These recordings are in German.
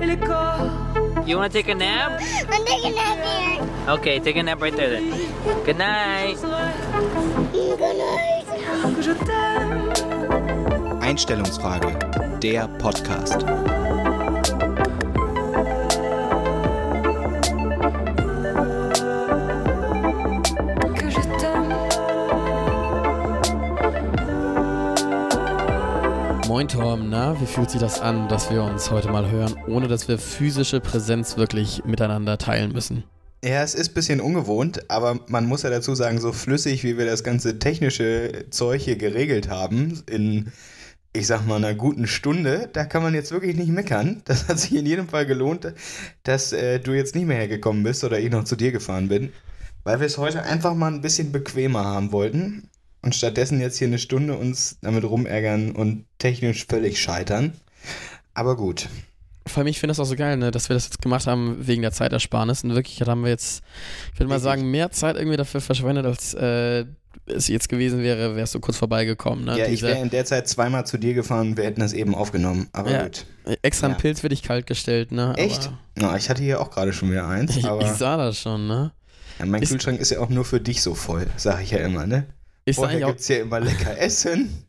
et les corps. You wanna take a nap? I'm taking a nap here. Okay, take a nap right there then. Good night. Good night. Einstellungsfrage, der Podcast. Moin Torm, na, wie fühlt sich das an, dass wir uns heute mal hören, ohne dass wir physische Präsenz wirklich miteinander teilen müssen? Ja, es ist ein bisschen ungewohnt, aber man muss ja dazu sagen, so flüssig, wie wir das ganze technische Zeug hier geregelt haben, in, ich sag mal, einer guten Stunde, da kann man jetzt wirklich nicht meckern. Das hat sich in jedem Fall gelohnt, dass äh, du jetzt nicht mehr hergekommen bist oder ich noch zu dir gefahren bin, weil wir es heute einfach mal ein bisschen bequemer haben wollten und stattdessen jetzt hier eine Stunde uns damit rumärgern und technisch völlig scheitern. Aber gut. Vor allem, ich finde das auch so geil, ne, dass wir das jetzt gemacht haben wegen der Zeitersparnis. Und wirklich haben wir jetzt, ich würde mal sagen, mehr Zeit irgendwie dafür verschwendet, als äh, es jetzt gewesen wäre, wärst du kurz vorbeigekommen. Ne? Ja, ich Diese- wäre in der Zeit zweimal zu dir gefahren, wir hätten das eben aufgenommen. Aber Ja. gut. extra Ja. Pilz für dich kalt gestellt, ne? Echt? Na, ich hatte hier auch gerade schon wieder eins, ich, aber ich sah das schon, ne? ja, mein Ist- Kühlschrank ist ja auch nur für dich so voll, sag ich ja immer, ne? Ist Vorher auch, gibt's ja immer lecker Essen.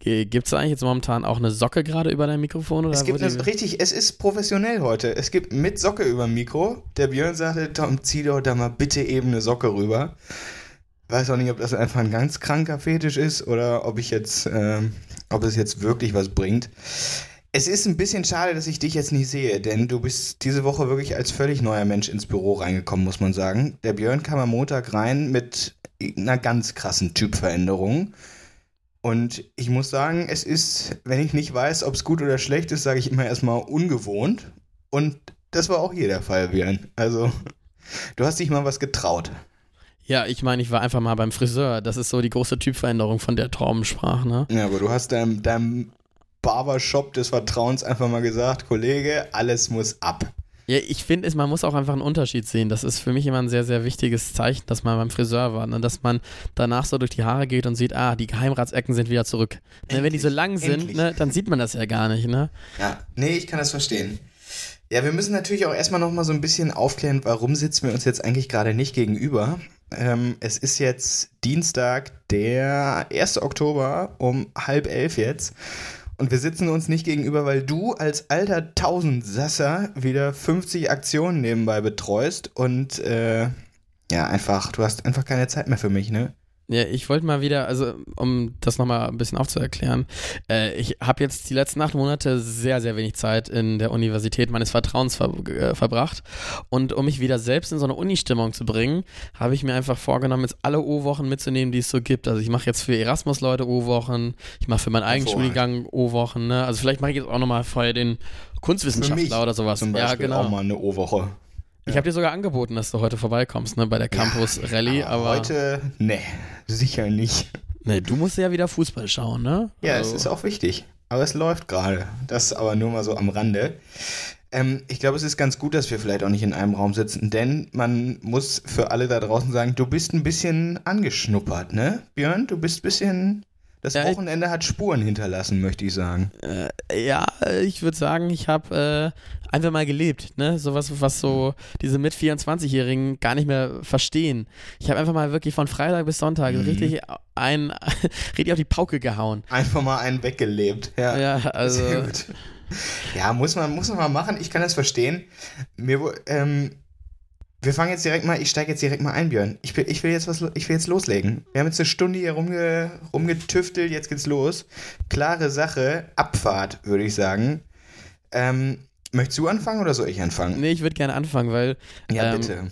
gibt es da eigentlich jetzt momentan auch eine Socke gerade über dein Mikrofon? Oder Es gibt das richtig, es ist professionell heute. Es gibt mit Socke über dem Mikro. Der Björn sagte, Tom, zieh doch da mal bitte eben eine Socke rüber. Weiß auch nicht, ob das einfach ein ganz kranker Fetisch ist oder ob ich jetzt, ähm, ob es jetzt wirklich was bringt. Es ist ein bisschen schade, dass ich dich jetzt nicht sehe, denn du bist diese Woche wirklich als völlig neuer Mensch ins Büro reingekommen, muss man sagen. Der Björn kam am Montag rein mit einer ganz krassen Typveränderung. Und ich muss sagen, es ist, wenn ich nicht weiß, ob es gut oder schlecht ist, sage ich immer erstmal ungewohnt. Und das war auch hier der Fall, Björn. Also, du hast dich mal was getraut. Ja, ich meine, ich war einfach mal beim Friseur. Das ist so die große Typveränderung, von der Torben sprach, ne? Ja, aber du hast deinem, deinem Barbershop des Vertrauens einfach mal gesagt, Kollege, alles muss ab. Ja, ich finde, es- man muss auch einfach einen Unterschied sehen. Das ist für mich immer ein sehr, sehr wichtiges Zeichen, dass man beim Friseur war. Ne? Dass man danach so durch die Haare geht und sieht, ah, die Geheimratsecken sind wieder zurück. Ne, wenn die so Endlich, lang sind, endlich. ne, dann sieht man das ja gar nicht, ne? Ja, nee, ich kann das verstehen. Ja, wir müssen natürlich auch erstmal noch mal so ein bisschen aufklären, warum sitzen wir uns jetzt eigentlich gerade nicht gegenüber. Ähm, es ist jetzt Dienstag, der 1. Oktober um halb elf jetzt. Und wir sitzen uns nicht gegenüber, weil du als alter Tausendsasser wieder 50 Aktionen nebenbei betreust und äh, ja, einfach, du hast einfach keine Zeit mehr für mich, ne? Ja, ich wollte mal wieder, also um das nochmal ein bisschen aufzuerklären, äh, ich habe jetzt die letzten acht Monate sehr, sehr wenig Zeit in der Universität meines Vertrauens ver äh, verbracht. Und um mich wieder selbst in so eine Uni-Stimmung zu bringen, habe ich mir einfach vorgenommen, jetzt alle O-Wochen mitzunehmen, die es so gibt. Also ich mache jetzt für Erasmus-Leute O-Wochen, ich mache für meinen eigenen Hervorragend. Studiengang O-Wochen, ne? Also vielleicht mache ich jetzt auch nochmal vorher den Kunstwissenschaftler oder sowas. Zum ja, Beispiel genau. auch mal eine O-Woche. Ich habe dir sogar angeboten, dass du heute vorbeikommst, ne, bei der Campus Rallye, aber, Heute, nee, sicher nicht. nee, du musst ja wieder Fußball schauen, ne? Ja, Also- es ist auch wichtig. Aber es läuft gerade. Das aber nur mal so am Rande. Ähm, ich glaube, es ist ganz gut, dass wir vielleicht auch nicht in einem Raum sitzen, denn man muss für alle da draußen sagen, du bist ein bisschen angeschnuppert, ne? Björn, du bist ein bisschen. Das Ja, Wochenende hat Spuren hinterlassen, möchte ich sagen. Ja, äh, ich würde sagen, ich habe äh, einfach mal gelebt, ne? Sowas, was so diese mit 24-Jährigen gar nicht mehr verstehen. Ich habe einfach mal wirklich von Freitag bis Sonntag Mhm. richtig ein, richtig auf die Pauke gehauen. Einfach mal einen weggelebt. Ja, Ja, also Sehr gut. Ja, muss man, muss man mal machen. Ich kann das verstehen. Mir, ähm, wir fangen jetzt direkt mal, ich steige jetzt direkt mal ein, Björn. Ich will, ich will jetzt was, ich will jetzt loslegen. Wir haben jetzt eine Stunde hier rumge, rumgetüftelt, jetzt geht's los. Klare Sache, Abfahrt, würde ich sagen. Ähm, möchtest du anfangen oder soll ich anfangen? nee, ich würde gerne anfangen, weil Ja, ähm, bitte.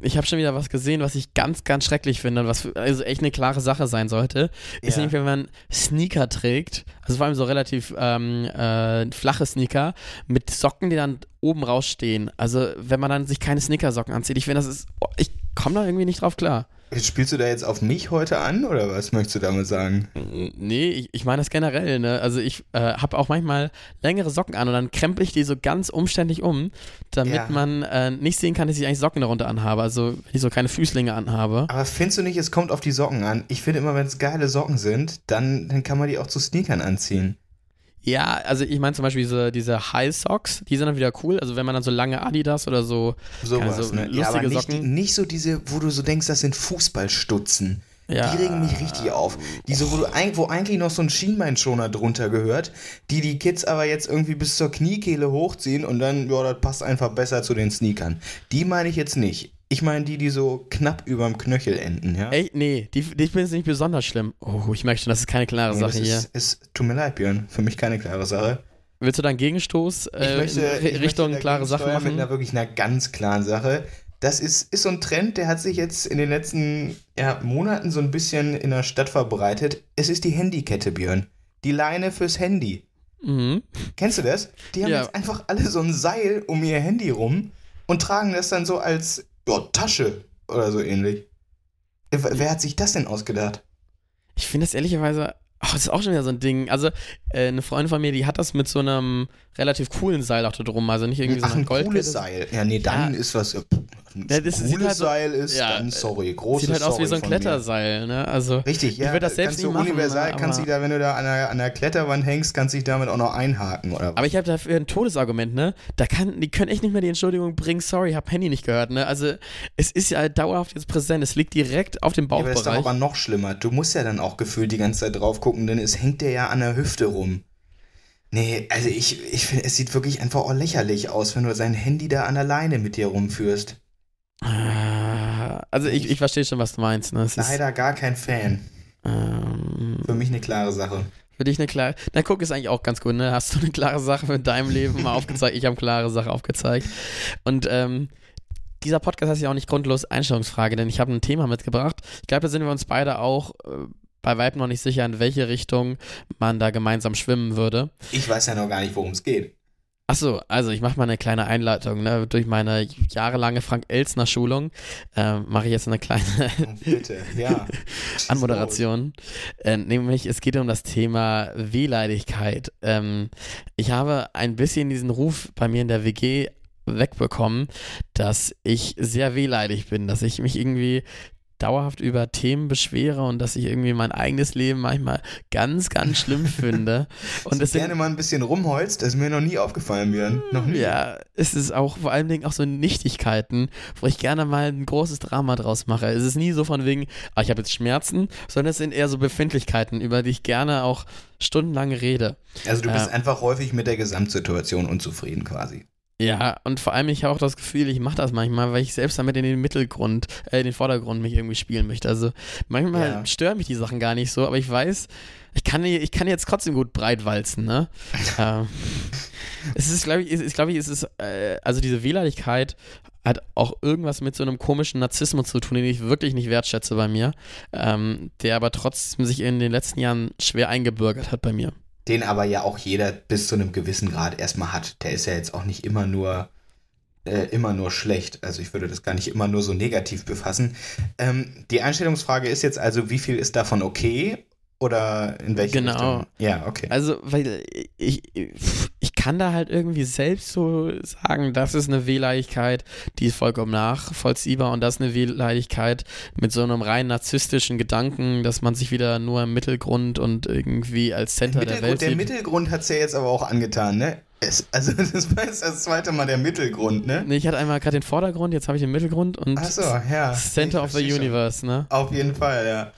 ich habe schon wieder was gesehen, was ich ganz, ganz schrecklich finde und was für- also echt eine klare Sache sein sollte. Ist Ja. nämlich, wenn man Sneaker trägt, also vor allem so relativ ähm, äh, flache Sneaker, mit Socken, die dann oben rausstehen. Also wenn man dann sich keine Sneakersocken anzieht, ich finde, das ist, oh, ich komme da irgendwie nicht drauf klar. Spielst du da jetzt auf mich heute an oder was möchtest du damit sagen? Nee, ich, ich meine das generell, ne? Also ich äh, habe auch manchmal längere Socken an und dann krempel ich die so ganz umständlich um, damit Ja. man äh, nicht sehen kann, dass ich eigentlich Socken darunter anhabe. Also wenn ich so keine Füßlinge anhabe. Aber findest du nicht, es kommt auf die Socken an? Ich finde immer, wenn es geile Socken sind, dann, dann kann man die auch zu Sneakern anziehen. Ja, also ich meine zum Beispiel diese, diese High Socks, die sind dann wieder cool. Also wenn man dann so lange Adidas oder so, Sowas, Also ne? Ja, aber lustige nicht, Socken. nicht so diese, wo du so denkst, das sind Fußballstutzen. ja, Die regen mich richtig auf. Die so, wo, du, wo eigentlich noch so ein Schienbeinschoner drunter gehört, die die Kids aber jetzt irgendwie bis zur Kniekehle hochziehen und dann, ja, das passt einfach besser zu den Sneakern. Die meine ich jetzt nicht. Ich meine die, die so knapp überm Knöchel enden, ja? Echt? Nee, die, die finde ich nicht besonders schlimm. Oh, ich merke schon, das ist keine klare Nee, das Sache hier. ist, ist, tut mir leid, Björn. Für mich keine klare Sache. Willst du da einen Gegenstoß äh, Ich möchte, in ich Richtung klare Sache machen? Mit einer wirklich einer ganz klaren Sache. Das ist, ist so ein Trend, der hat sich jetzt in den letzten ja, Monaten so ein bisschen in der Stadt verbreitet. Es ist die Handykette, Björn. Die Leine fürs Handy. Mhm. Kennst du das? Die haben Ja. jetzt einfach alle so ein Seil um ihr Handy rum und tragen das dann so als ja, Tasche oder so ähnlich. Äh, Wer hat sich das denn ausgedacht? Ich finde das ehrlicherweise, ach, das ist auch schon wieder so ein Ding. Also, äh, eine Freundin von mir, die hat das mit so einem relativ coolen Seil auch da drum. Also nicht irgendwie Ach, so ein Goldkette. cooles Seil. Ja, nee, dann Ja. ist was. Äh, Ein Ja, cooles halt Seil ist, ja, dann sorry. Großes Sieht halt aus wie Sorry so ein. Kletterseil, ne? Also, Richtig, ja. Ich das selbst kannst du machen, universal, kannst dich da, wenn du da an der, an der Kletterwand hängst, kannst dich damit auch noch einhaken, oder was? aber ich habe dafür ein Todesargument, ne? Da kann, die können echt nicht mehr die Entschuldigung bringen, sorry, hab Handy nicht gehört, ne? Also, es ist ja dauerhaft jetzt präsent, es liegt direkt auf dem Ja, aber das ist doch Bauchbereich. aber noch schlimmer. Du musst ja dann auch gefühlt die ganze Zeit drauf gucken, denn es hängt dir ja an der Hüfte rum. Nee, also ich, ich finde, es sieht wirklich einfach auch lächerlich aus, wenn du dein Handy da an der Leine mit dir rumführst. Ah, Also, ich, ich verstehe schon, was du meinst, ne? Es ist, Leider gar kein Fan. ähm, Für mich eine klare Sache. Für dich eine klare. Na, guck, ist eigentlich auch ganz gut, ne? Hast du eine klare Sache für deinem Leben mal aufgezeigt? Ich habe eine klare Sache aufgezeigt. Und ähm, dieser Podcast heißt ja auch nicht grundlos Einstellungsfrage, denn ich habe ein Thema mitgebracht. Ich glaube, da sind wir uns beide auch äh, bei Weib noch nicht sicher, in welche Richtung man da gemeinsam schwimmen würde. Ich weiß ja noch gar nicht, worum es geht. Achso, also ich mache mal eine kleine Einleitung. Ne? Durch meine jahrelange Frank-Elzner-Schulung äh, mache ich jetzt eine kleine Oh, bitte, ja. Anmoderation. Äh, nämlich, es geht um das Thema Wehleidigkeit. Ähm, ich habe ein bisschen diesen Ruf bei mir in der WG wegbekommen, dass ich sehr wehleidig bin, dass ich mich irgendwie dauerhaft über Themen beschwere und dass ich irgendwie mein eigenes Leben manchmal ganz, ganz schlimm finde. Und es gerne mal ein bisschen rumholst, das ist mir noch nie aufgefallen, Björn. Noch nie. ja, es ist auch vor allen Dingen auch so Nichtigkeiten, wo ich gerne mal ein großes Drama draus mache. Es ist nie so von wegen, ah, ich habe jetzt Schmerzen, sondern es sind eher so Befindlichkeiten, über die ich gerne auch stundenlang rede. Also du bist Ja. einfach häufig mit der Gesamtsituation unzufrieden quasi. Ja, und vor allem, ich habe auch das Gefühl, ich mache das manchmal, weil ich selbst damit in den Mittelgrund, äh, in den Vordergrund mich irgendwie spielen möchte. Also manchmal Ja. stören mich die Sachen gar nicht so, aber ich weiß, ich kann, ich kann jetzt trotzdem gut breit walzen, ne? ähm, es ist, glaube ich, es ist, glaube ich, es ist, äh, also diese Wehleidigkeit hat auch irgendwas mit so einem komischen Narzissmus zu tun, den ich wirklich nicht wertschätze bei mir, ähm, der aber trotzdem sich in den letzten Jahren schwer eingebürgert hat bei mir. Den aber ja auch jeder bis zu einem gewissen Grad erstmal hat. Der ist ja jetzt auch nicht immer nur äh, immer nur schlecht. Also ich würde das gar nicht immer nur so negativ befassen. Ähm, die Einstellungsfrage ist jetzt also, wie viel ist davon okay? Oder in welche Genau. Richtung? Ja, okay. Also, weil ich, ich kann da halt irgendwie selbst so sagen, das ist eine Wehleidigkeit, die ist vollkommen nachvollziehbar und das ist eine Wehleidigkeit mit so einem rein narzisstischen Gedanken, dass man sich wieder nur im Mittelgrund und irgendwie als Center der Mittelgrund, Welt der sieht. Mittelgrund hat es ja jetzt aber auch angetan, ne? Es, also das war jetzt das zweite Mal der Mittelgrund, ne? Nee, ich hatte einmal gerade den Vordergrund, jetzt habe ich den Mittelgrund und so, ja. Center of the versteh schon. Universe, ne? Auf jeden Fall, ja.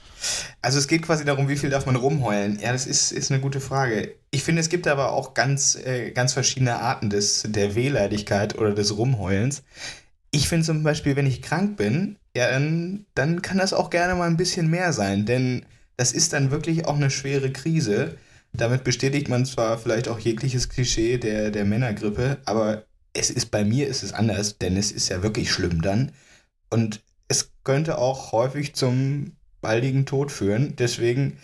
Also es geht quasi darum, wie viel darf man rumheulen. Ja, das ist, ist eine gute Frage. Ich finde, es gibt aber auch ganz, äh, ganz verschiedene Arten des, der Wehleidigkeit oder des Rumheulens. Ich finde zum Beispiel, wenn ich krank bin, ja, dann, dann kann das auch gerne mal ein bisschen mehr sein, denn das ist dann wirklich auch eine schwere Krise. Damit bestätigt man zwar vielleicht auch jegliches Klischee der, der Männergrippe, aber es ist bei mir ist es anders, denn es ist ja wirklich schlimm dann. Und es könnte auch häufig zum baldigen Tod führen. Deswegen,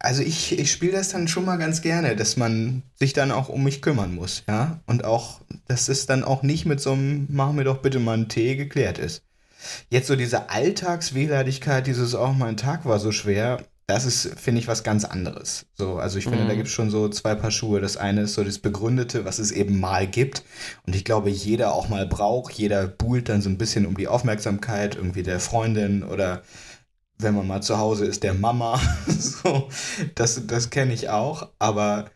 also ich, ich spiele das dann schon mal ganz gerne, dass man sich dann auch um mich kümmern muss, ja. Und auch, dass es dann auch nicht mit so einem, mach mir doch bitte mal einen Tee geklärt ist. Jetzt so diese Alltagswehleidigkeit, dieses auch mein Tag war so schwer, das ist, finde ich, was ganz anderes. So, also ich finde, Mhm. da gibt es schon so zwei Paar Schuhe. Das eine ist so das Begründete, was es eben mal gibt. Und ich glaube, jeder auch mal braucht. Jeder buhlt dann so ein bisschen um die Aufmerksamkeit, irgendwie der Freundin oder wenn man mal zu Hause ist, der Mama. so, das, das kenne ich auch. Aber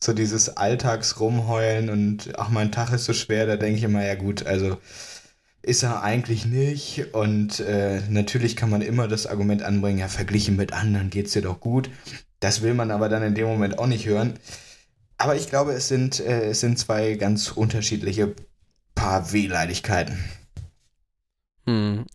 So dieses Alltagsrumheulen und ach, mein Tag ist so schwer, da denke ich immer, ja gut, also ist er eigentlich nicht. Und äh, natürlich kann man immer das Argument anbringen, ja, verglichen mit anderen geht's dir doch gut. Das will man aber dann in dem Moment auch nicht hören. Aber ich glaube, es sind, äh, es sind zwei ganz unterschiedliche Paar Wehleidigkeiten. Hm.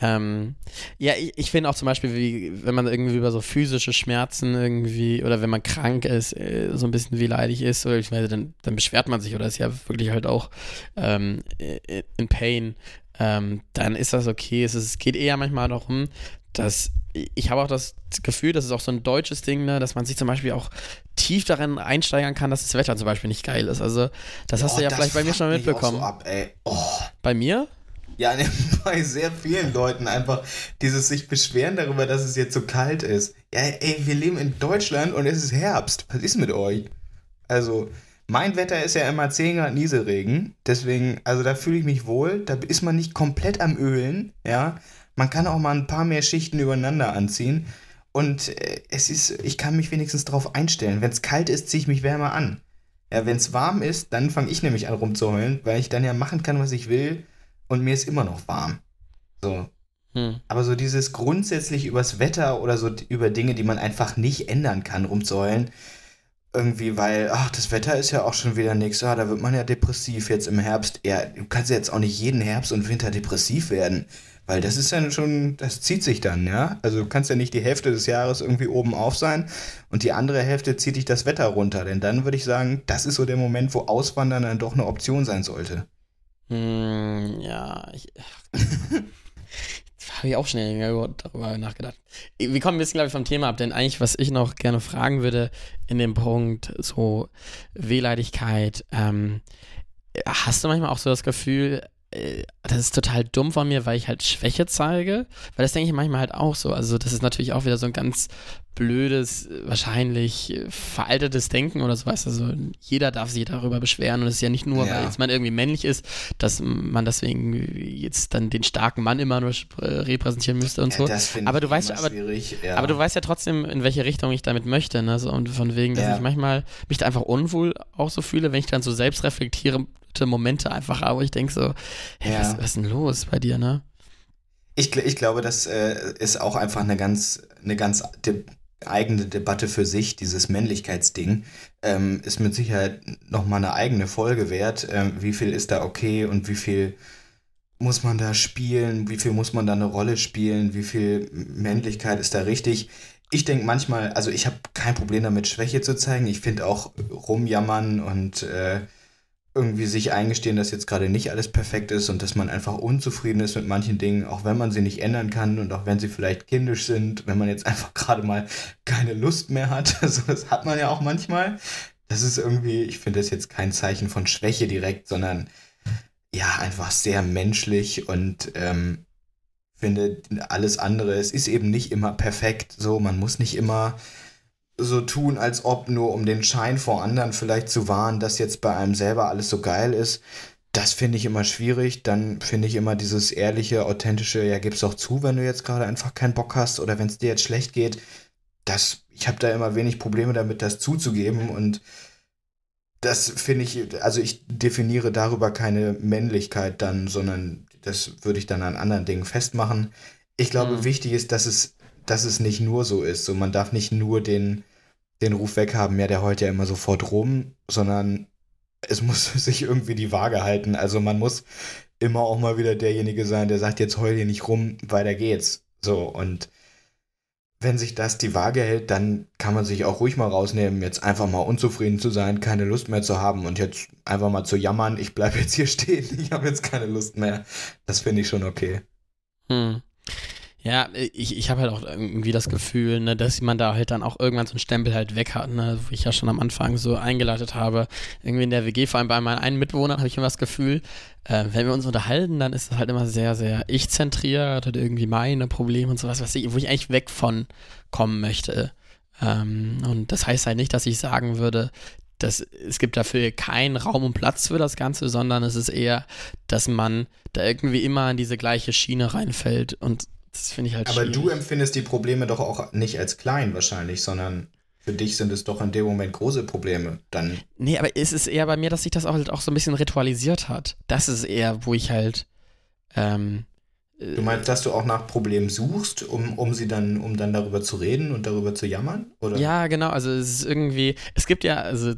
Ähm, ja, ich, ich finde auch zum Beispiel, wie, wenn man irgendwie über so physische Schmerzen irgendwie oder wenn man krank ist, äh, so ein bisschen wehleidig ist, oder ich meine, dann, dann beschwert man sich oder ist ja wirklich halt auch ähm, in Pain, ähm, dann ist das okay. Es, es geht eher manchmal darum, dass ich habe auch das Gefühl, das ist auch so ein deutsches Ding, ne, dass man sich zum Beispiel auch tief darin einsteigern kann, dass das Wetter zum Beispiel nicht geil ist. Also, das hast Oh, du ja vielleicht bei mir schon mitbekommen. So ab. Oh. Bei mir? Ja, bei sehr vielen Leuten einfach dieses sich beschweren darüber, dass es jetzt so kalt ist. Ja, ey, wir leben in Deutschland und es ist Herbst. Was ist mit euch? Also, mein Wetter ist ja immer 10 Grad Nieselregen. Deswegen, also da fühle ich mich wohl. Da ist man nicht komplett am Ölen, ja. Man kann auch mal ein paar mehr Schichten übereinander anziehen. Und äh, es ist, ich kann mich wenigstens darauf einstellen. Wenn es kalt ist, ziehe ich mich wärmer an. Ja, wenn es warm ist, dann fange ich nämlich an rumzuheulen, weil ich dann ja machen kann, was ich will und mir ist immer noch warm. So. Hm. Aber so dieses grundsätzlich übers Wetter oder so über Dinge, die man einfach nicht ändern kann, rumzuheulen, irgendwie, weil, ach, das Wetter ist ja auch schon wieder nichts, ah, da wird man ja depressiv jetzt im Herbst. Ja, du kannst ja jetzt auch nicht jeden Herbst und Winter depressiv werden, weil das ist dann schon, das zieht sich dann, ja. Also du kannst ja nicht die Hälfte des Jahres irgendwie oben auf sein und die andere Hälfte zieht dich das Wetter runter, denn dann würde ich sagen, das ist so der Moment, wo Auswandern dann doch eine Option sein sollte. Hm, ja, ich. Habe ich auch schnell darüber nachgedacht. Wir kommen ein bisschen, glaube ich, vom Thema ab, denn eigentlich, was ich noch gerne fragen würde in dem Punkt, so Wehleidigkeit, ähm, hast du manchmal auch so das Gefühl, äh, das ist total dumm von mir, weil ich halt Schwäche zeige? Weil das denke ich manchmal halt auch so. Also, das ist natürlich auch wieder so ein ganz blödes, wahrscheinlich äh, veraltetes Denken oder so, weißt du, also jeder darf sich darüber beschweren und es ist ja nicht nur, Ja. weil jetzt man irgendwie männlich ist, dass man deswegen jetzt dann den starken Mann immer nur äh, repräsentieren müsste und so. das aber ich du weißt aber. Ja. aber du weißt ja trotzdem, in welche Richtung ich damit möchte, ne? So, und von wegen, dass ich manchmal mich da einfach unwohl auch so fühle, wenn ich dann so selbst reflektierende Momente einfach habe, wo ich denke so, hey, was, was ist denn los bei dir, ne? Ich, ich glaube, das äh, ist auch einfach eine ganz, eine ganz eigene Debatte für sich, dieses Männlichkeitsding. Ähm, ist mit Sicherheit nochmal eine eigene Folge wert. Ähm, wie viel ist da okay und wie viel muss man da spielen? Wie viel muss man da eine Rolle spielen? Wie viel Männlichkeit ist da richtig? Ich denke manchmal, also ich habe kein Problem damit, Schwäche zu zeigen. Ich finde auch rumjammern und äh, irgendwie sich eingestehen, dass jetzt gerade nicht alles perfekt ist und dass man einfach unzufrieden ist mit manchen Dingen, auch wenn man sie nicht ändern kann und auch wenn sie vielleicht kindisch sind, wenn man jetzt einfach gerade mal keine Lust mehr hat. Also das hat man ja auch manchmal. Das ist irgendwie, ich finde das jetzt kein Zeichen von Schwäche direkt, sondern ja, einfach sehr menschlich und ähm, finde alles andere, es ist eben nicht immer perfekt, so, man muss nicht immer so tun, als ob nur um den Schein vor anderen vielleicht zu wahren, dass jetzt bei einem selber alles so geil ist. Das finde ich immer schwierig. Dann finde ich immer dieses ehrliche, authentische, ja, gib's doch zu, wenn du jetzt gerade einfach keinen Bock hast oder wenn es dir jetzt schlecht geht. Das, ich habe da immer wenig Probleme damit, das zuzugeben und das finde ich, also ich definiere darüber keine Männlichkeit dann, sondern das würde ich dann an anderen Dingen festmachen. Ich glaube, Mhm. wichtig ist, dass es, dass es nicht nur so ist. So, man darf nicht nur den, den Ruf weghaben, ja, der heult ja immer sofort rum, sondern es muss sich irgendwie die Waage halten. Also man muss immer auch mal wieder derjenige sein, der sagt, jetzt heul hier nicht rum, weiter geht's. So, und wenn sich das die Waage hält, dann kann man sich auch ruhig mal rausnehmen, jetzt einfach mal unzufrieden zu sein, keine Lust mehr zu haben und jetzt einfach mal zu jammern, ich bleibe jetzt hier stehen, ich habe jetzt keine Lust mehr. Das finde ich schon okay. Hm. Ja, ich, ich habe halt auch irgendwie das Gefühl, ne, dass man da halt dann auch irgendwann so einen Stempel halt weg hat, ne, wo ich ja schon am Anfang so eingeleitet habe. Irgendwie in der WG, vor allem bei meinen einen Mitbewohnern, habe ich immer das Gefühl, äh, wenn wir uns unterhalten, dann ist es halt immer sehr, sehr ich-zentriert und irgendwie meine Probleme und sowas, was ich, wo ich eigentlich weg von kommen möchte. Ähm, und das heißt halt nicht, dass ich sagen würde, dass es gibt dafür keinen Raum und Platz für das Ganze, sondern es ist eher, dass man da irgendwie immer in diese gleiche Schiene reinfällt und das finde ich halt Aber schwierig. du empfindest die Probleme doch auch nicht als klein wahrscheinlich, sondern für dich sind es doch in dem Moment große Probleme. Dann Nee, aber es ist eher bei mir, dass sich das auch halt auch so ein bisschen ritualisiert hat. Das ist eher, wo ich halt. Ähm, Du meinst, dass du auch nach Problemen suchst, um, um sie dann, um dann darüber zu reden und darüber zu jammern? Oder? ja, genau. Also es ist irgendwie. Es gibt ja, also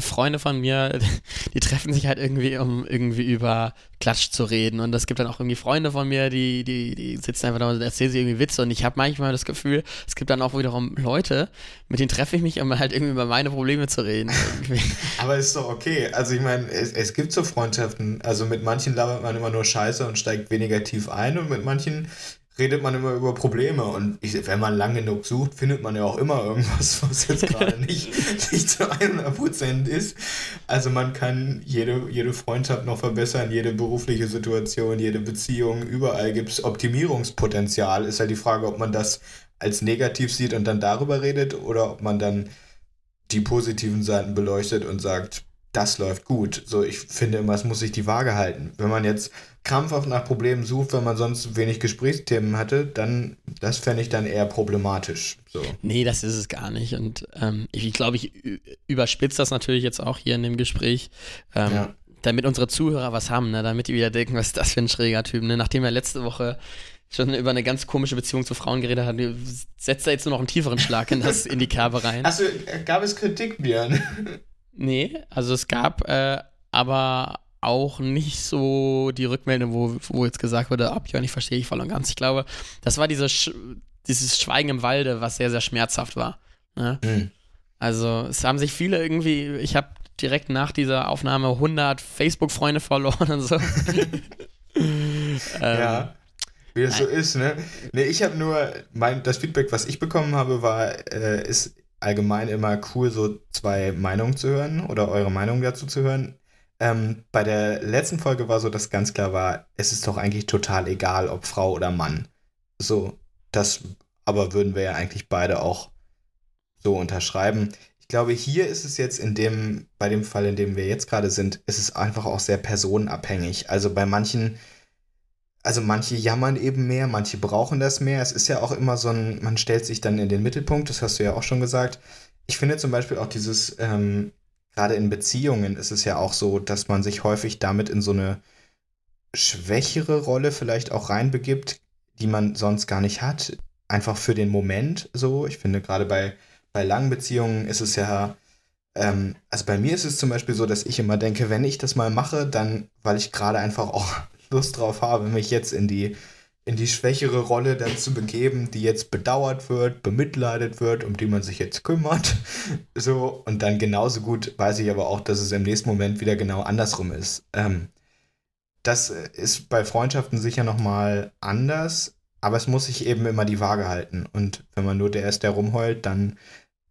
Freunde von mir, die treffen sich halt irgendwie, um irgendwie über Klatsch zu reden. Und es gibt dann auch irgendwie Freunde von mir, die, die, die sitzen einfach da und erzählen sich irgendwie Witze. Und ich habe manchmal das Gefühl, es gibt dann auch wiederum Leute, mit denen treffe ich mich, um halt irgendwie über meine Probleme zu reden. Aber ist doch okay. Also ich meine, es, es gibt so Freundschaften. Also mit manchen labert man immer nur Scheiße und steigt weniger tief ein und mit manchen redet man immer über Probleme. Und ich, wenn man lang genug sucht, findet man ja auch immer irgendwas, was jetzt gerade nicht, nicht zu 100% ist. Also man kann jede, jede Freundschaft noch verbessern, jede berufliche Situation, jede Beziehung, überall gibt es Optimierungspotenzial. Ist halt die Frage, ob man das als negativ sieht und dann darüber redet oder ob man dann die positiven Seiten beleuchtet und sagt, das läuft gut. So, ich finde immer, es muss sich die Waage halten. Wenn man jetzt krampfhaft nach Problemen sucht, wenn man sonst wenig Gesprächsthemen hatte, dann, das fände ich dann eher problematisch. So. Nee, das ist es gar nicht. Und ähm, ich, glaube, ich überspitze das natürlich jetzt auch hier in dem Gespräch. Ähm, Ja. Damit unsere Zuhörer was haben, ne? damit die wieder denken, was ist das für ein schräger Typ. Ne? Nachdem er letzte Woche schon über eine ganz komische Beziehung zu Frauen geredet hat, setzt er jetzt nur noch einen tieferen Schlag in, das, in die Kerbe rein. Achso, gab es Kritik, Björn? Nee, also es gab äh, aber auch nicht so die Rückmeldung, wo, wo jetzt gesagt wurde, ab ich verstehe ich voll und ganz. Ich glaube, das war diese Sch dieses Schweigen im Walde, was sehr, sehr schmerzhaft war. Ne? Hm. Also es haben sich viele irgendwie, ich habe direkt nach dieser Aufnahme 100 Facebook-Freunde verloren und so. ähm, Ja. Wie es so ist, ne? Ne, ich habe nur, mein, das Feedback, was ich bekommen habe, war, äh, ist allgemein immer cool, so zwei Meinungen zu hören oder eure Meinung dazu zu hören. Ähm, bei der letzten Folge war so, dass ganz klar war, es ist doch eigentlich total egal, ob Frau oder Mann. So, das aber würden wir ja eigentlich beide auch so unterschreiben. Ich glaube, hier ist es jetzt in dem, bei dem Fall, in dem wir jetzt gerade sind, ist es einfach auch sehr personenabhängig. Also bei manchen, also manche jammern eben mehr, manche brauchen das mehr. Es ist ja auch immer so ein, man stellt sich dann in den Mittelpunkt, das hast du ja auch schon gesagt. Ich finde zum Beispiel auch dieses, ähm, gerade in Beziehungen ist es ja auch so, dass man sich häufig damit in so eine schwächere Rolle vielleicht auch reinbegibt, die man sonst gar nicht hat. Einfach für den Moment so. Ich finde gerade bei, bei langen Beziehungen ist es ja, ähm, also bei mir ist es zum Beispiel so, dass ich immer denke, wenn ich das mal mache, dann, weil ich gerade einfach auch Lust drauf habe, mich jetzt in die, in die schwächere Rolle dann zu begeben, die jetzt bedauert wird, bemitleidet wird, um die man sich jetzt kümmert. So, und dann genauso gut weiß ich aber auch, dass es im nächsten Moment wieder genau andersrum ist. Ähm, das ist bei Freundschaften sicher nochmal anders, aber es muss sich eben immer die Waage halten. Und wenn man nur der ist, der rumheult, dann,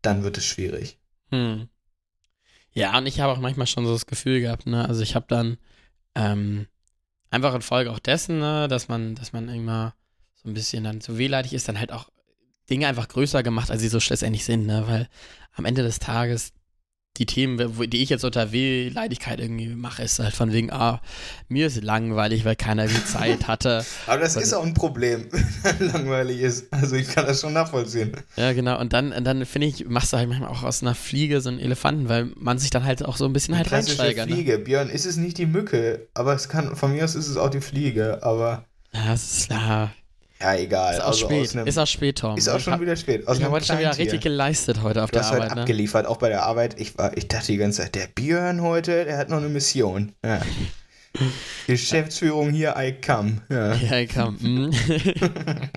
dann wird es schwierig. Hm. Ja, und ich habe auch manchmal schon so das Gefühl gehabt, ne? Also ich habe dann ähm, einfach in Folge auch dessen, ne, dass man, dass man immer so ein bisschen dann so wehleidig ist, dann halt auch Dinge einfach größer gemacht, als sie so schlussendlich sind, ne? Weil am Ende des Tages die Themen, die ich jetzt unter Wehleidigkeit irgendwie mache, ist halt von wegen, ah, mir ist langweilig, weil keiner die Zeit hatte. Aber das Was- ist auch ein Problem, wenn langweilig ist. Also ich kann das schon nachvollziehen. Ja, genau. Und dann, und dann finde ich, machst du halt manchmal auch aus einer Fliege so einen Elefanten, weil man sich dann halt auch so ein bisschen halt reinsteigert. Ne? Fliege. Björn, ist es nicht die Mücke, aber es kann, von mir aus ist es auch die Fliege, aber Ja, es ist, ja, ja, egal. ist auch Also spät. einem- ist auch spät, Tom. ist auch schon hab- wieder spät. Aus Ich habe heute schon wieder richtig geleistet heute auf Du der hast Arbeit. Ne? abgeliefert, auch bei der Arbeit. Ich, war, ich dachte die ganze Zeit, der Björn heute, der hat noch eine Mission. Ja. Geschäftsführung hier, I come. Ja. Ja, komm. hm.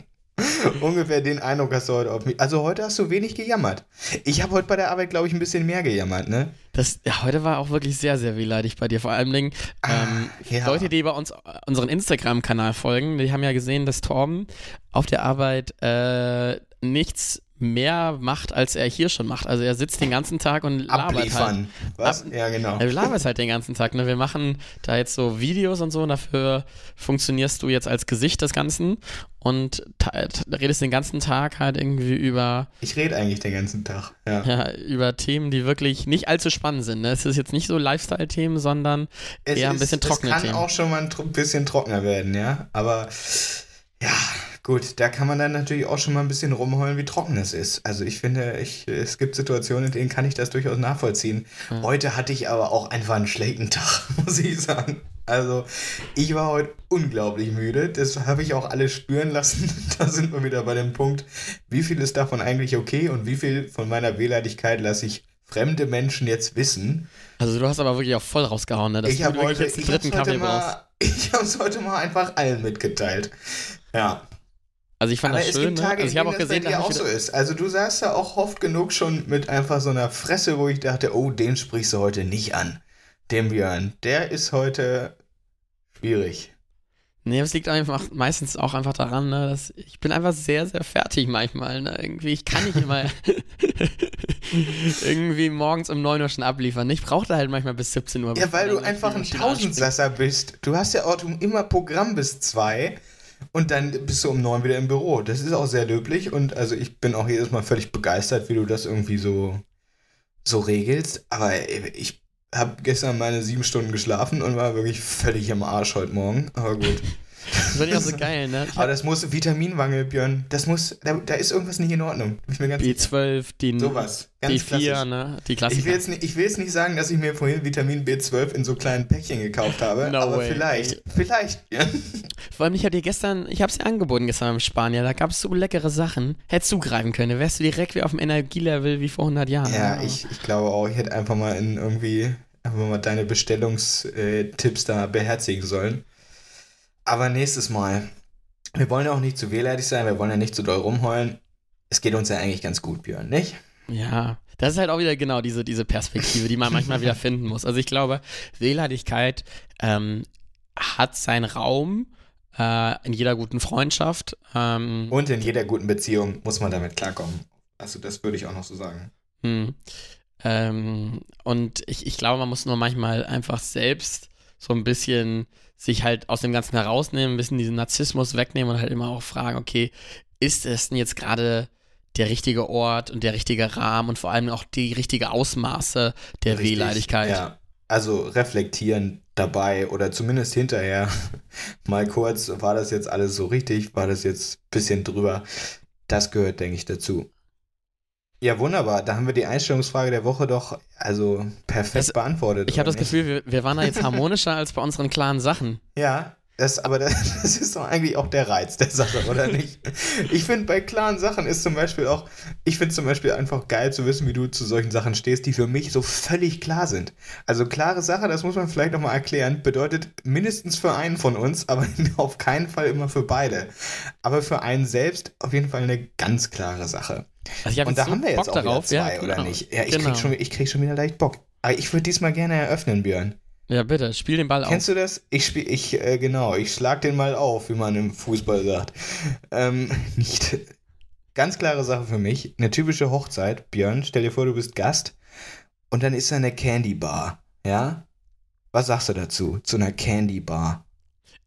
Ungefähr den Eindruck hast du heute auf mich. Also heute hast du wenig gejammert. Ich habe heute bei der Arbeit, glaube ich, ein bisschen mehr gejammert, ne? Das, ja, heute war auch wirklich sehr, sehr wehleidig bei dir. Vor allem Dingen, ähm, Ah, ja. Leute, die bei uns unseren Instagram-Kanal folgen, die haben ja gesehen, dass Torben auf der Arbeit äh, nichts mehr macht, als er hier schon macht. Also er sitzt den ganzen Tag und labert halt. Abliefern. Was? Ab- ja, genau. Ja, du laberst halt den ganzen Tag. Ne? Wir machen da jetzt so Videos und so und dafür funktionierst du jetzt als Gesicht des Ganzen und redest den ganzen Tag halt irgendwie über, Ich rede eigentlich den ganzen Tag. Ja. ja, über Themen, die wirklich nicht allzu spannend sind. Ne? Es ist jetzt nicht so Lifestyle-Themen, sondern Es eher ein ist- bisschen trockene Es kann Themen. auch schon mal ein bisschen trockener werden, ja. Aber ja, Gut, da kann man dann natürlich auch schon mal ein bisschen rumheulen, wie trocken es ist. Also ich finde, ich, es gibt Situationen, in denen kann ich das durchaus nachvollziehen. Ja. Heute hatte ich aber auch einfach einen schlechten Tag, muss ich sagen. Also ich war heute unglaublich müde. Das habe ich auch alles spüren lassen. Da sind wir wieder bei dem Punkt, wie viel ist davon eigentlich okay und wie viel von meiner Wehleidigkeit lasse ich fremde Menschen jetzt wissen. Also du hast aber wirklich auch voll rausgehauen, ne? Dass ich habe heute, jetzt ich dritten Kaffee brauchst. mal, ich habe es heute mal einfach allen mitgeteilt. Ja. Also ich fand Aber das es schön, ne? Tage, Also ich habe auch gesehen, dir da auch so ist. Also du saßt ja auch oft genug schon mit einfach so einer Fresse, wo ich dachte, oh, den sprichst du heute nicht an. Den Björn, der ist heute schwierig. Nee, aber es liegt einfach meistens auch einfach daran, ne, dass ich bin einfach sehr, sehr fertig manchmal, ne? Irgendwie, ich kann nicht immer irgendwie morgens um 9 Uhr schon abliefern. Ich brauche da halt manchmal bis 17 Uhr. Ja, weil du einfach ein. Tausendsasser bist. Du hast ja auch immer Programm bis zwei und dann bist du um neun wieder im Büro. Das ist auch sehr löblich und also ich bin auch jedes Mal völlig begeistert, wie du das irgendwie so, so regelst. Aber ich habe gestern meine sieben Stunden geschlafen und war wirklich völlig im Arsch heute Morgen. Aber gut. Das ich auch so geil, ne? Ich Aber das muss Vitaminmangel, Björn. Das muss, da, da ist irgendwas nicht in Ordnung. Bin ich mir ganz sicher. B12, die, Sowas. die Ganz 4, klassisch. ne? Die Ich Klassiker. will, jetzt nicht, ich will jetzt nicht sagen, dass ich mir vorhin Vitamin B12 in so kleinen Päckchen gekauft habe, No aber way. vielleicht, vielleicht. Ja. Vor allem, ich habe dir gestern, ich habe es dir angeboten gestern im Spanier, da gab es so leckere Sachen. Hättest zugreifen können, da wärst du direkt wie auf dem Energielevel wie vor 100 Jahren. Ja, ne? ich, ich glaube auch, ich hätte einfach mal in irgendwie einfach mal deine Bestellungstipps da beherzigen sollen. Aber nächstes Mal. Wir wollen ja auch nicht zu wehleidig sein, wir wollen ja nicht zu doll rumheulen. Es geht uns ja eigentlich ganz gut, Björn, nicht? Ja, das ist halt auch wieder genau diese, diese Perspektive, die man manchmal wieder finden muss. Also ich glaube, Wehleidigkeit ähm, hat seinen Raum äh, in jeder guten Freundschaft. Ähm, Und in jeder guten Beziehung muss man damit klarkommen. Also das würde ich auch noch so sagen. Hm. Ähm, und ich, ich glaube, man muss nur manchmal einfach selbst so ein bisschen sich halt aus dem Ganzen herausnehmen, ein bisschen diesen Narzissmus wegnehmen und halt immer auch fragen, okay, ist es denn jetzt gerade der richtige Ort und der richtige Rahmen und vor allem auch die richtige Ausmaße der Richtig, Wehleidigkeit? Ja. Also reflektieren dabei oder zumindest hinterher mal kurz, war das jetzt alles so richtig? War das jetzt ein bisschen drüber? Das gehört, denke ich, dazu. Ja, wunderbar. Da haben wir die Einstellungsfrage der Woche doch also perfekt Das- beantwortet. Ich habe das Gefühl, wir, wir waren da jetzt harmonischer als bei unseren klaren Sachen. Ja, das, aber das, das ist doch eigentlich auch der Reiz der Sache, oder nicht? Ich finde, bei klaren Sachen ist zum Beispiel auch, ich finde zum Beispiel einfach geil zu wissen, wie du zu solchen Sachen stehst, die für mich so völlig klar sind. Also klare Sache, das muss man vielleicht nochmal erklären, bedeutet mindestens für einen von uns, aber auf keinen Fall immer für beide. Aber für einen selbst auf jeden Fall eine ganz klare Sache. Also Und da so haben wir jetzt Bock auch darauf, zwei, ja, oder genau. nicht? Ja, ich, genau. krieg schon, ich krieg schon wieder leicht Bock. Aber ich würde diesmal gerne eröffnen, Björn. Ja, bitte, spiel den Ball Kennst du das? Ich spiel, ich, äh, genau, ich schlag den mal auf, wie man im Fußball sagt. Ähm, nicht. Ganz klare Sache für mich. Eine typische Hochzeit. Björn, stell dir vor, du bist Gast und dann ist da eine Candy Bar. Ja? Was sagst du dazu? Zu einer Candy Bar?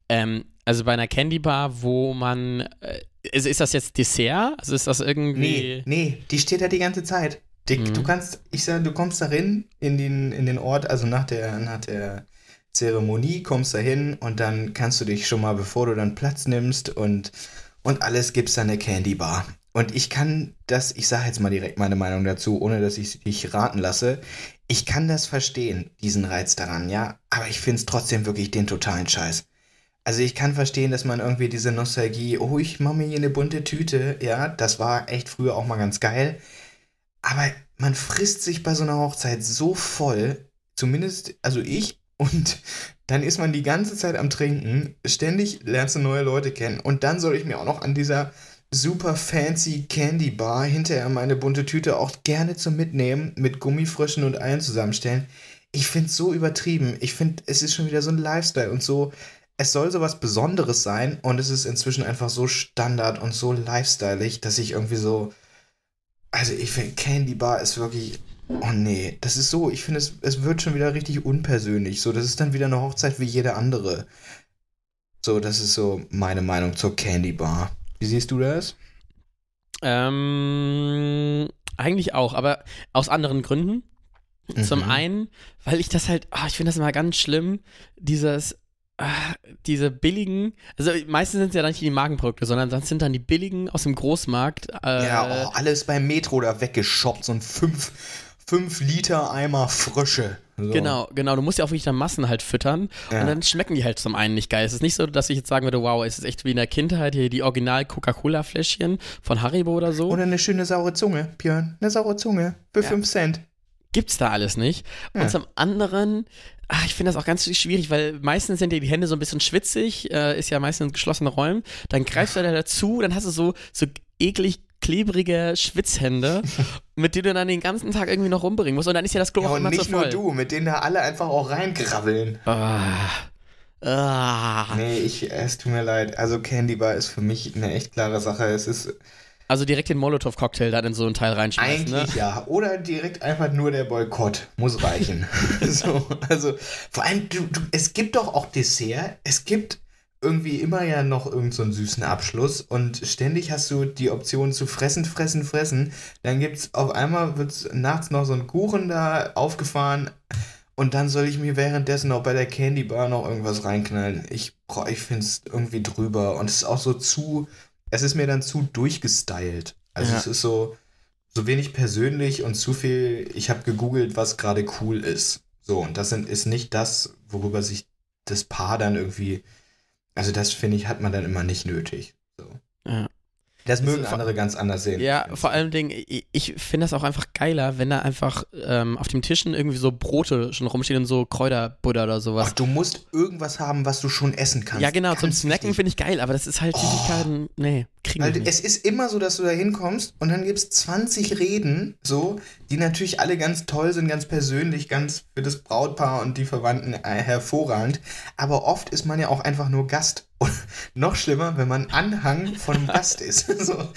Ähm, also bei einer Candy Bar, wo man. Äh, ist, ist das jetzt Dessert? Also ist das irgendwie. Nee, nee, die steht da die ganze Zeit. Die, Mhm. Du kannst, ich sag, du kommst da rein in den, in den Ort, also nach der, nach der Zeremonie, kommst da hin und dann kannst du dich schon mal, bevor du dann Platz nimmst und, und alles, gibt's da eine Candy Bar. Und ich kann das, ich sage jetzt mal direkt meine Meinung dazu, ohne dass ich dich raten lasse. Ich kann das verstehen, diesen Reiz daran, ja, aber ich find's trotzdem wirklich den totalen Scheiß. Also ich kann verstehen, dass man irgendwie diese Nostalgie, oh, ich mache mir hier eine bunte Tüte, ja, das war echt früher auch mal ganz geil. Aber man frisst sich bei so einer Hochzeit so voll, zumindest, also ich, und dann ist man die ganze Zeit am Trinken, ständig lernst du neue Leute kennen und dann soll ich mir auch noch an dieser super fancy Candy Bar hinterher meine bunte Tüte auch gerne zum Mitnehmen mit Gummifröschen und allen zusammenstellen. Ich finde es so übertrieben. Ich finde, es ist schon wieder so ein Lifestyle und so, es soll so was Besonderes sein und es ist inzwischen einfach so Standard und so lifestyleig, dass ich irgendwie so, also ich finde, Candy Bar ist wirklich. Oh nee, das ist so, ich finde, es, es wird schon wieder richtig unpersönlich. So, das ist dann wieder eine Hochzeit wie jede andere. So, das ist so meine Meinung zur Candy Bar. Wie siehst du das? Ähm, eigentlich auch, aber aus anderen Gründen. Zum Mhm. einen, weil ich das halt, ah, ich finde das immer ganz schlimm, dieses, diese billigen, also meistens sind es ja dann nicht die Magenprodukte, sondern das sind dann die billigen aus dem Großmarkt. Äh, Ja, oh, alles beim Metro da weggeschoppt, so ein 5 Liter Eimer Frösche. So. Genau, genau. Du musst ja auch wirklich dann Massen halt füttern Ja. und dann schmecken die halt zum einen nicht geil. Es ist nicht so, dass ich jetzt sagen würde, wow, es ist echt wie in der Kindheit hier die Original Coca-Cola-Fläschchen von Haribo oder so. Oder eine schöne saure Zunge, Björn. Eine saure Zunge für 5 Cent. Gibt's da alles nicht. Ja. Und zum anderen, ach, ich finde das auch ganz schwierig, weil meistens sind ja die Hände so ein bisschen schwitzig, äh, ist ja meistens in geschlossenen Räumen. Dann greifst du da dazu, dann hast du so, so eklig klebrige Schwitzhände, mit denen du dann den ganzen Tag irgendwie noch rumbringen musst. Und dann ist ja das Klo Ja, auch und immer nicht nur voll. du, mit denen da alle einfach auch reingrabbeln. Ah. Ah. Nee, ich, es tut mir leid. Also Candy Bar ist für mich eine echt klare Sache. Es ist Also direkt den Molotow-Cocktail dann in so ein Teil reinschmeißen, ne? eigentlich ja. Oder direkt einfach nur der Boykott. Muss reichen. so, also vor allem, du, du, es gibt doch auch Dessert. Es gibt irgendwie immer ja noch irgendeinen so einen süßen Abschluss und ständig hast du die Option zu fressen, fressen, fressen. Dann gibt's auf einmal wird's nachts noch so ein Kuchen da aufgefahren und dann soll ich mir währenddessen noch bei der Candy Bar noch irgendwas reinknallen. Ich, ich finde es irgendwie drüber und es ist auch so zu, es ist mir dann zu durchgestylt. Also Ja. es ist so, so wenig persönlich und zu viel, ich habe gegoogelt, was gerade cool ist. So, und das sind, ist nicht das, worüber sich das Paar dann irgendwie, also das finde ich, hat man dann immer nicht nötig. So. Ja. Das mögen andere ganz anders sehen. Ja, vor allem Ding, ich, ich finde das auch einfach geiler, wenn da einfach ähm, auf den Tischen irgendwie so Brote schon rumstehen und so Kräuterbutter oder sowas. Ach, du musst irgendwas haben, was du schon essen kannst. ja, genau, zum Ganz Snacken wichtig. finde ich geil, aber das ist halt Süßigkeiten, nee, kriegen Weil es ist immer so, dass du da hinkommst und dann gibt es 20 Reden, so, die natürlich alle ganz toll sind, ganz persönlich, ganz für das Brautpaar und die Verwandten äh, hervorragend. Aber oft ist man ja auch einfach nur Gast. Und noch schlimmer, wenn man Anhang von Gast ist. So.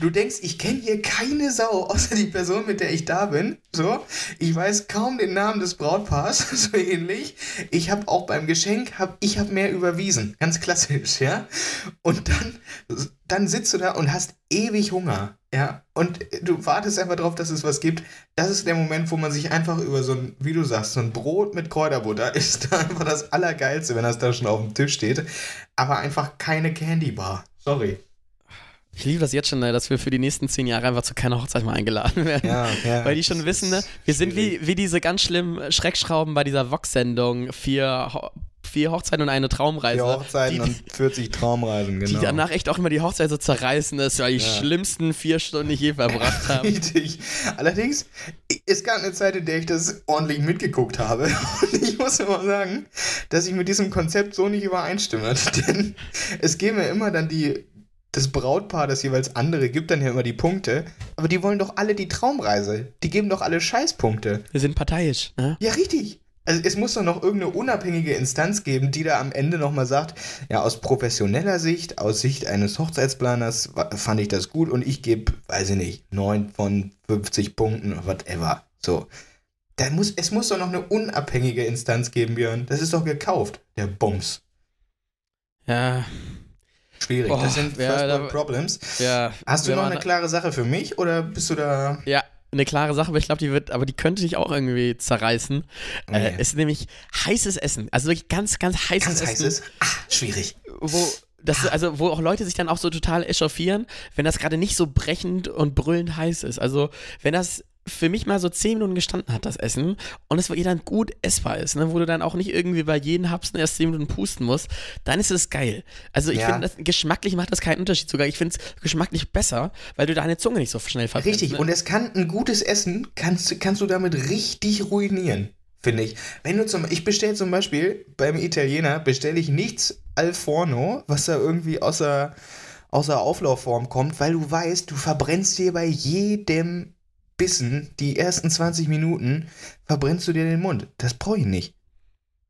Du denkst, ich kenne hier keine Sau, außer die Person, mit der ich da bin. So. Ich weiß kaum den Namen des Brautpaars, so ähnlich. Ich habe auch beim Geschenk, hab, ich habe mehr überwiesen. Ganz klassisch, ja. Und dann, dann sitzt du da und hast ewig Hunger. Ja, und du wartest einfach drauf, dass es was gibt. Das ist der Moment, wo man sich einfach über so ein, wie du sagst, so ein Brot mit Kräuterbutter ist einfach das Allergeilste, wenn das da schon auf dem Tisch steht. Aber einfach keine Candy Bar. Sorry. Ich liebe das jetzt schon, ne, dass wir für die nächsten zehn Jahre einfach zu keiner Hochzeit mal eingeladen werden. Ja, ja. Weil die schon wissen, ne, wir sind wie, wie diese ganz schlimmen Schreckschrauben bei dieser Vox-Sendung, vier, vier Hochzeiten und eine Traumreise. Die Hochzeiten die, und 40 Traumreisen, genau. die danach echt auch immer die Hochzeit so zerreißen, dass wir die Ja. schlimmsten vier Stunden, die ich je verbracht habe. Richtig. Allerdings, es gab eine Zeit, in der ich das ordentlich mitgeguckt habe. Und ich muss immer sagen, dass ich mit diesem Konzept so nicht übereinstimme. Denn es geben ja immer dann die, das Brautpaar, das jeweils andere, gibt dann ja immer die Punkte. Aber die wollen doch alle die Traumreise. Die geben doch alle Scheißpunkte. Wir sind parteiisch. Ne? Ja, richtig. Also es muss doch noch irgendeine unabhängige Instanz geben, die da am Ende nochmal sagt, ja, aus professioneller Sicht, aus Sicht eines Hochzeitsplaners fand ich das gut und ich gebe, weiß ich nicht, 9 von 50 Punkten, whatever. So. Da muss, es muss doch noch eine unabhängige Instanz geben, Björn. Das ist doch gekauft, der Bums. Ja, Schwierig. Boah, das sind ja, First da- World Problems. ja. Hast du noch eine klare Sache für mich oder bist du da... Ja, eine klare Sache, aber ich glaube, die wird, aber die könnte sich auch irgendwie zerreißen. Äh, Okay. ist nämlich heißes Essen. Also wirklich ganz, ganz heißes Ganz Essen. heißes? Ah, schwierig. wo das, also wo auch Leute sich dann auch so total echauffieren, wenn das gerade nicht so brechend und brüllend heiß ist. Also wenn das für mich mal so 10 Minuten gestanden hat, das Essen, und es wirklich dann gut essbar ist, ne, wo du dann auch nicht irgendwie bei jedem Hapsen erst 10 Minuten pusten musst, dann ist es geil. Also ich Ja. finde, geschmacklich macht das keinen Unterschied. Sogar ich finde es geschmacklich besser, weil du deine Zunge nicht so schnell verbrennst. Richtig, ne? und es kann ein gutes Essen, kannst, du- kannst du damit richtig ruinieren, finde ich. Wenn du zum, ich bestelle zum Beispiel beim Italiener, bestelle ich nichts al forno, was da irgendwie außer, außer Auflaufform kommt, weil du weißt, du verbrennst dir bei jedem Bissen, die ersten 20 Minuten, verbrennst du dir den Mund. Das brauche ich nicht.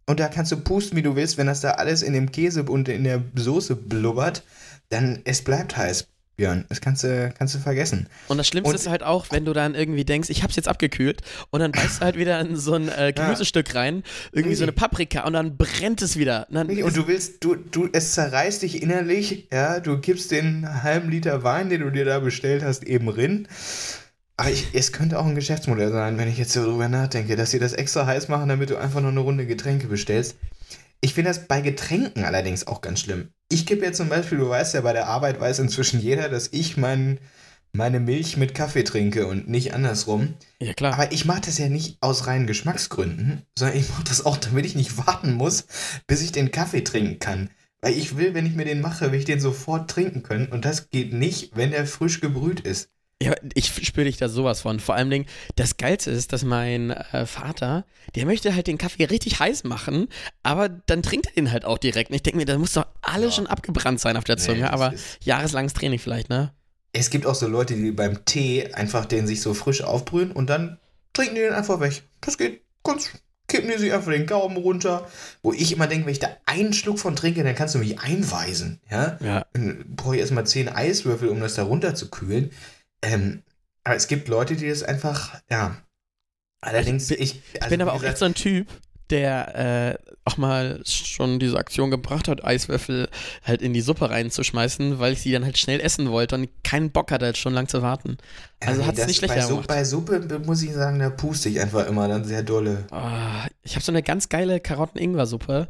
Und da kannst du pusten, wie du willst, wenn das da alles in dem Käse und in der Soße blubbert, dann es bleibt heiß, Björn. Das kannst du, kannst du vergessen. Und das Schlimmste Und- ist halt auch, wenn du dann irgendwie denkst, ich hab's jetzt abgekühlt und dann beißt du halt wieder in so ein äh, Gemüsestück rein, irgendwie so eine Paprika und dann brennt es wieder. Und Und du willst, du, du, es zerreißt dich innerlich, ja, du gibst den halben Liter Wein, den du dir da bestellt hast, eben rin. Aber ich, es könnte auch ein Geschäftsmodell sein, wenn ich jetzt so drüber nachdenke, dass sie das extra heiß machen, damit du einfach noch eine Runde Getränke bestellst. Ich finde das bei Getränken allerdings auch ganz schlimm. Ich gebe jetzt zum Beispiel, du weißt ja, bei der Arbeit weiß inzwischen jeder, dass ich mein, meine Milch mit Kaffee trinke und nicht andersrum. Ja, klar. Aber ich mache das ja nicht aus reinen Geschmacksgründen, sondern ich mache das auch, damit ich nicht warten muss, bis ich den Kaffee trinken kann. Weil ich will, wenn ich mir den mache, will ich den sofort trinken können. Und das geht nicht, wenn der frisch gebrüht ist. Ja, ich spüre dich da sowas von. Vor allem, das Geilste ist, dass mein äh, Vater, der möchte halt den Kaffee richtig heiß machen, aber dann trinkt er den halt auch direkt. Und ich denke mir, da muss doch alles Ja. schon abgebrannt sein auf der Nee, Zunge, das aber jahreslanges Training vielleicht, ne? Es gibt auch so Leute, die beim Tee einfach den sich so frisch aufbrühen und dann trinken die den einfach weg. Das geht ganz, kippen die sich einfach den Gaumen runter. Wo ich immer denke, wenn ich da einen Schluck von trinke, dann kannst du mich einweisen. Ja? Ja. Dann brauche ich erstmal zehn Eiswürfel, um das da runter zu kühlen. Ähm, aber es gibt Leute, die das einfach, ja. Allerdings, ich, Ich also bin aber auch echt so ein Typ, der äh, auch mal schon diese Aktion gebracht hat, Eiswürfel halt in die Suppe reinzuschmeißen, weil ich sie dann halt schnell essen wollte und keinen Bock hatte, halt schon lang zu warten. Also hat es nicht bei, schlechter Suppe, gemacht. bei Suppe muss ich sagen, da puste ich einfach immer dann sehr dolle. Ah, ich habe so eine ganz geile Karotten-Ingwer-Suppe.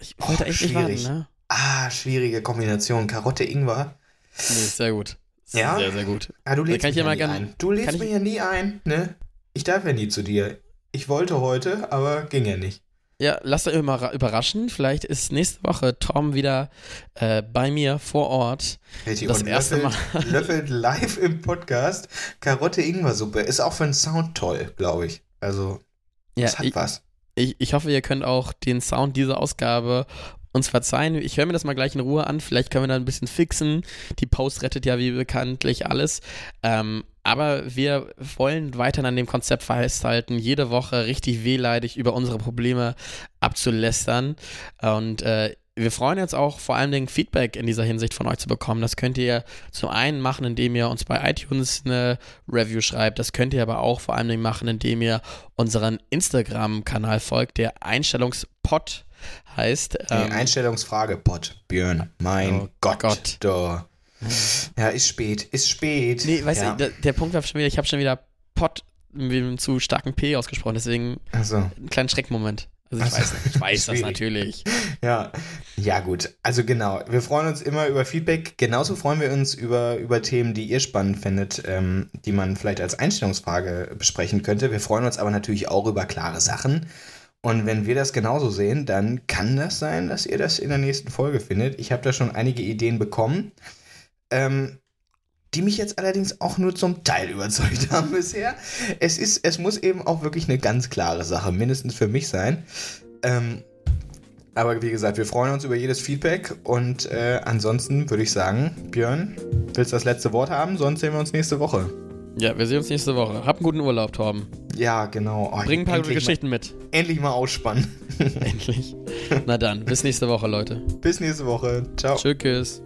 Ich Oh, wollte echt nicht schwierig. warten, ne? Ah, schwierige Kombination. Karotte, Ingwer. Nee, sehr gut. Ja? Sehr, sehr gut. Ah, du lädst mich ja mal nie gern- ein. Du lädst mich ja nie ein, ne? Ich darf ja nie zu dir. Ich wollte heute, aber ging ja nicht. Ja, lasst euch mal ra- überraschen. Vielleicht ist nächste Woche Tom wieder äh, bei mir vor Ort. Richtig, Das erste löffelt, löffelt live im Podcast Karotte-Ingwer-Suppe. Ist auch für den Sound toll, glaube ich. Also, Ja, das hat ich, was. ich, ich hoffe, ihr könnt auch den Sound dieser Ausgabe uns verzeihen. Ich höre mir das mal gleich in Ruhe an. Vielleicht können wir da ein bisschen fixen. Die Post rettet ja wie bekanntlich alles. Ähm, aber wir wollen weiterhin an dem Konzept festhalten, jede Woche richtig wehleidig über unsere Probleme abzulästern. Und äh, wir freuen uns auch vor allen Dingen Feedback in dieser Hinsicht von euch zu bekommen. Das könnt ihr zum einen machen, indem ihr uns bei iTunes eine Review schreibt. Das könnt ihr aber auch vor allen Dingen machen, indem ihr unseren Instagram-Kanal folgt, der Einstellungspot heißt. Die Einstellungsfrage, Pott, Björn. Mein Oh Gott. Gott. Da. Ja, ist spät, ist spät. nee, weißt ja. du, der, der Punkt war schon wieder, ich habe schon wieder Pot mit einem zu starken P ausgesprochen, deswegen Also, einen kleinen Schreckmoment. Also ich Ach so, weiß, ich weiß das natürlich. ja. Ja, gut. Also genau. Wir freuen uns immer über Feedback. Genauso freuen wir uns über, über Themen, die ihr spannend findet, ähm, die man vielleicht als Einstellungsfrage besprechen könnte. Wir freuen uns aber natürlich auch über klare Sachen. Und wenn wir das genauso sehen, dann kann das sein, dass ihr das in der nächsten Folge findet. Ich habe da schon einige Ideen bekommen, ähm, die mich jetzt allerdings auch nur zum Teil überzeugt haben bisher. Es ist, es muss eben auch wirklich eine ganz klare Sache, mindestens für mich sein. Ähm, aber wie gesagt, wir freuen uns über jedes Feedback und äh, ansonsten würde ich sagen, Björn, willst du das letzte Wort haben? Sonst sehen wir uns nächste Woche. Ja, wir sehen uns nächste Woche. Habt einen guten Urlaub, Torben. Ja, genau. Oh, Bring ein paar gute Geschichten mit. Mal, endlich mal ausspannen. Endlich. Na dann, bis nächste Woche, Leute. Bis nächste Woche. Ciao. Tschüss.